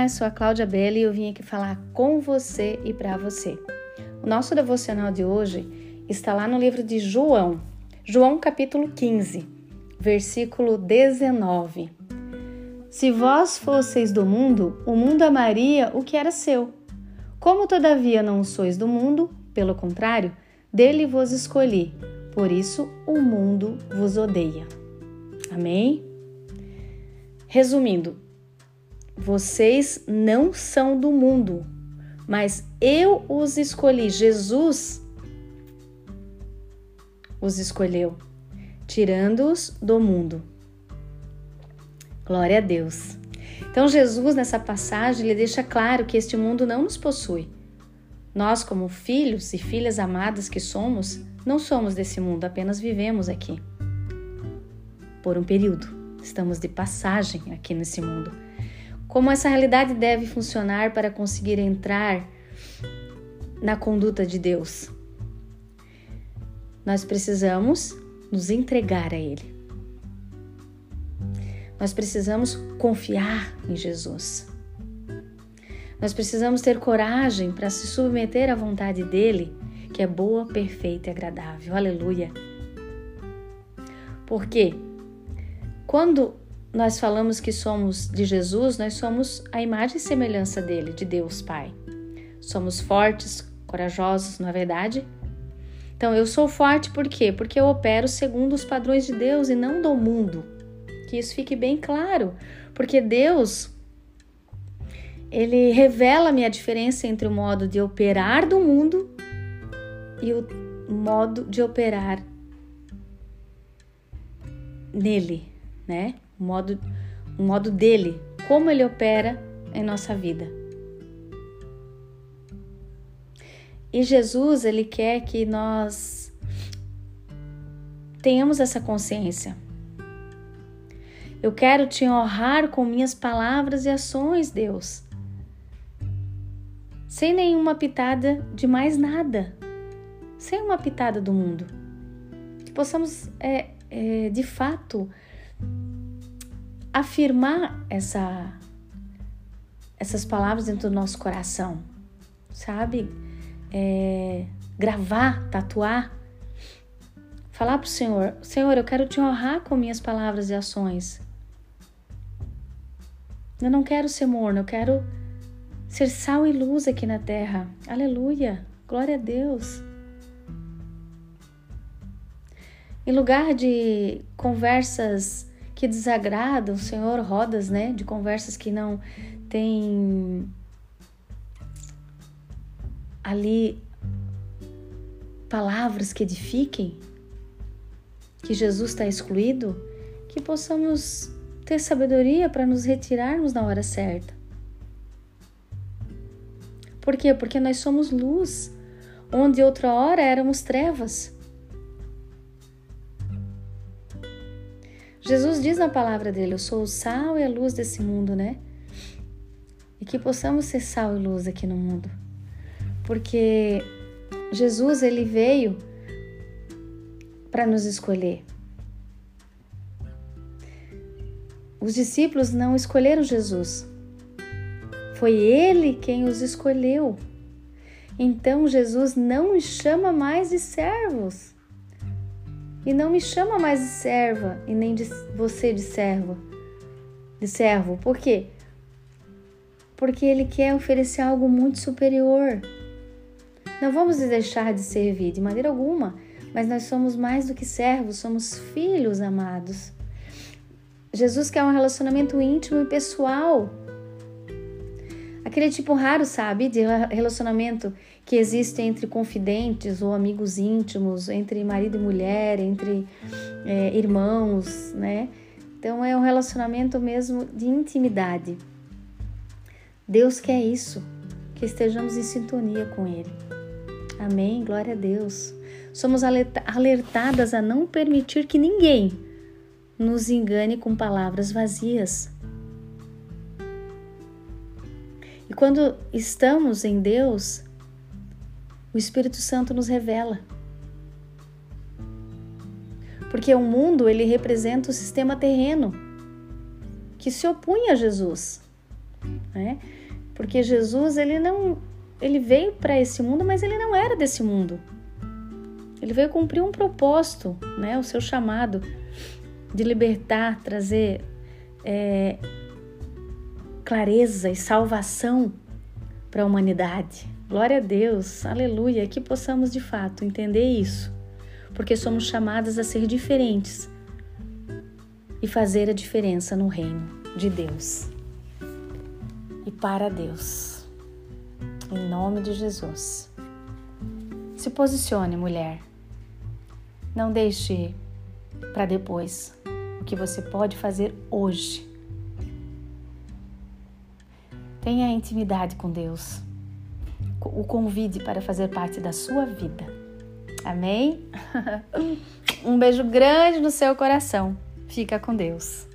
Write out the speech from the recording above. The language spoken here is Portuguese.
Olá, sou a Cláudia Bela e eu vim aqui falar com você e para você. O nosso devocional de hoje está lá no livro de João, João capítulo 15, versículo 19. Se vós fosseis do mundo, o mundo amaria o que era seu. Como todavia não sois do mundo, pelo contrário, dele vos escolhi, por isso o mundo vos odeia. Amém? Resumindo, vocês não são do mundo, mas eu os escolhi. Jesus os escolheu, tirando-os do mundo. Glória a Deus. Então, Jesus, nessa passagem, ele deixa claro que este mundo não nos possui. Nós, como filhos e filhas amadas que somos, não somos desse mundo, apenas vivemos aqui. Por um período. Estamos de passagem aqui nesse mundo como essa realidade deve funcionar para conseguir entrar na conduta de Deus. Nós precisamos nos entregar a Ele. Nós precisamos confiar em Jesus. Nós precisamos ter coragem para se submeter à vontade dele, que é boa, perfeita e agradável. Aleluia. Porque quando nós falamos que somos de Jesus, nós somos a imagem e semelhança dele, de Deus Pai. Somos fortes, corajosos, não é verdade? Então, eu sou forte por quê? Porque eu opero segundo os padrões de Deus e não do mundo. Que isso fique bem claro. Porque Deus, ele revela a diferença entre o modo de operar do mundo e o modo de operar nele, né? O modo, o modo dele, como ele opera em nossa vida. E Jesus, ele quer que nós tenhamos essa consciência. Eu quero te honrar com minhas palavras e ações, Deus. Sem nenhuma pitada de mais nada. Sem uma pitada do mundo. Que possamos, é, é, de fato, afirmar essa, essas palavras dentro do nosso coração, sabe? É, gravar, tatuar, falar para o Senhor: Senhor, eu quero te honrar com minhas palavras e ações. Eu não quero ser morno, eu quero ser sal e luz aqui na terra. Aleluia! Glória a Deus! Em lugar de conversas que desagradam, Senhor, rodas, né, de conversas que não tem ali palavras que edifiquem, que Jesus está excluído, que possamos ter sabedoria para nos retirarmos na hora certa. Por quê? Porque nós somos luz, onde outra hora éramos trevas. Jesus diz na palavra dele: Eu sou o sal e a luz desse mundo, né? E que possamos ser sal e luz aqui no mundo. Porque Jesus, ele veio para nos escolher. Os discípulos não escolheram Jesus. Foi ele quem os escolheu. Então Jesus não os chama mais de servos. E não me chama mais de serva e nem de você de servo. De servo. Por quê? Porque ele quer oferecer algo muito superior. Não vamos deixar de servir de maneira alguma, mas nós somos mais do que servos, somos filhos amados. Jesus quer um relacionamento íntimo e pessoal Aquele tipo raro, sabe, de relacionamento que existe entre confidentes ou amigos íntimos, entre marido e mulher, entre é, irmãos, né? Então é um relacionamento mesmo de intimidade. Deus quer isso, que estejamos em sintonia com Ele. Amém? Glória a Deus. Somos alertadas a não permitir que ninguém nos engane com palavras vazias. Quando estamos em Deus, o Espírito Santo nos revela. Porque o mundo, ele representa o sistema terreno que se opunha a Jesus. né? Porque Jesus, ele não ele veio para esse mundo, mas ele não era desse mundo. Ele veio cumprir um propósito, né? O seu chamado de libertar, trazer é, clareza e salvação para a humanidade. Glória a Deus, aleluia, que possamos de fato entender isso, porque somos chamadas a ser diferentes e fazer a diferença no reino de Deus e para Deus. Em nome de Jesus. Se posicione, mulher. Não deixe para depois o que você pode fazer hoje. Tenha intimidade com Deus. O convide para fazer parte da sua vida. Amém? Um beijo grande no seu coração. Fica com Deus.